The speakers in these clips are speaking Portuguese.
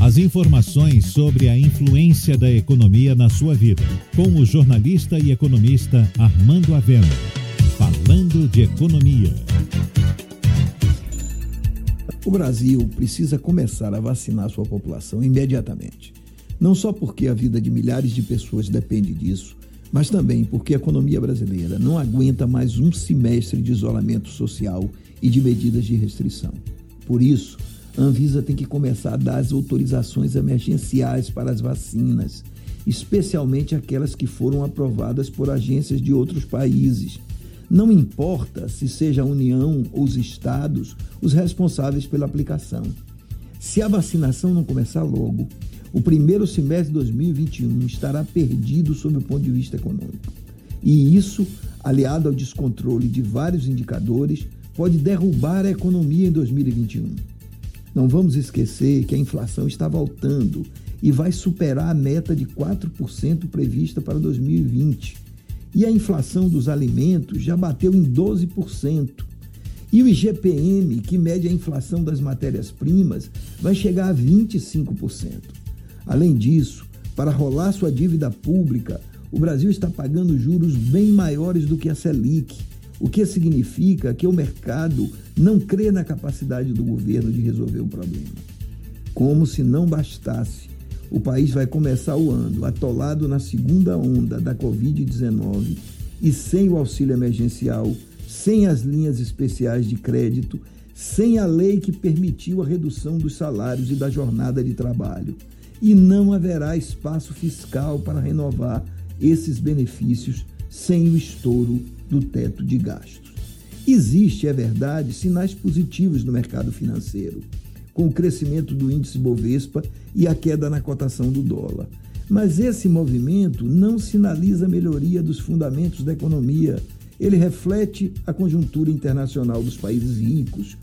As informações sobre a influência da economia na sua vida, com o jornalista e economista Armando Avena. Falando de economia. O Brasil precisa começar a vacinar sua população imediatamente. Não só porque a vida de milhares de pessoas depende disso, mas também porque a economia brasileira não aguenta mais um semestre de isolamento social e de medidas de restrição. Por isso, a Anvisa tem que começar a dar as autorizações emergenciais para as vacinas, especialmente aquelas que foram aprovadas por agências de outros países. Não importa se seja a União ou os estados os responsáveis pela aplicação. Se a vacinação não começar logo, o primeiro semestre de 2021 estará perdido sob o ponto de vista econômico. E isso, aliado ao descontrole de vários indicadores, pode derrubar a economia em 2021. Não vamos esquecer que a inflação está voltando e vai superar a meta de 4% prevista para 2020. E a inflação dos alimentos já bateu em 12%. E o IGPM, que mede a inflação das matérias-primas, vai chegar a 25%. Além disso, para rolar sua dívida pública, o Brasil está pagando juros bem maiores do que a Selic, o que significa que o mercado não crê na capacidade do governo de resolver o problema. Como se não bastasse, o país vai começar o ano atolado na segunda onda da Covid-19 e sem o auxílio emergencial, sem as linhas especiais de crédito, sem a lei que permitiu a redução dos salários e da jornada de trabalho. E não haverá espaço fiscal para renovar esses benefícios sem o estouro do teto de gastos. Existe, é verdade, sinais positivos no mercado financeiro, com o crescimento do índice Bovespa e a queda na cotação do dólar. Mas esse movimento não sinaliza melhoria dos fundamentos da economia. Ele reflete a conjuntura internacional dos países ricos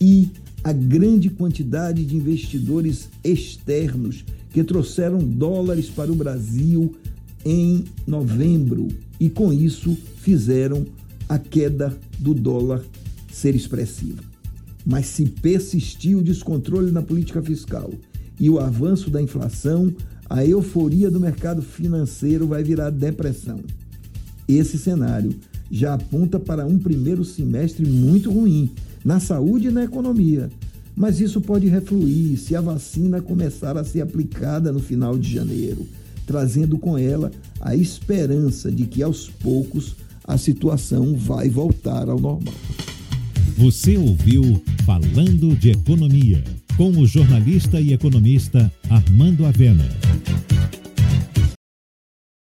e a grande quantidade de investidores externos que trouxeram dólares para o Brasil em novembro e, com isso, fizeram a queda do dólar ser expressiva. Mas se persistir o descontrole na política fiscal e o avanço da inflação, a euforia do mercado financeiro vai virar depressão. Esse cenário já aponta para um primeiro semestre muito ruim na saúde e na economia. Mas isso pode refluir se a vacina começar a ser aplicada no final de janeiro trazendo com ela a esperança de que aos poucos a situação vai voltar ao normal. Você ouviu Falando de Economia, com o jornalista e economista Armando Avena.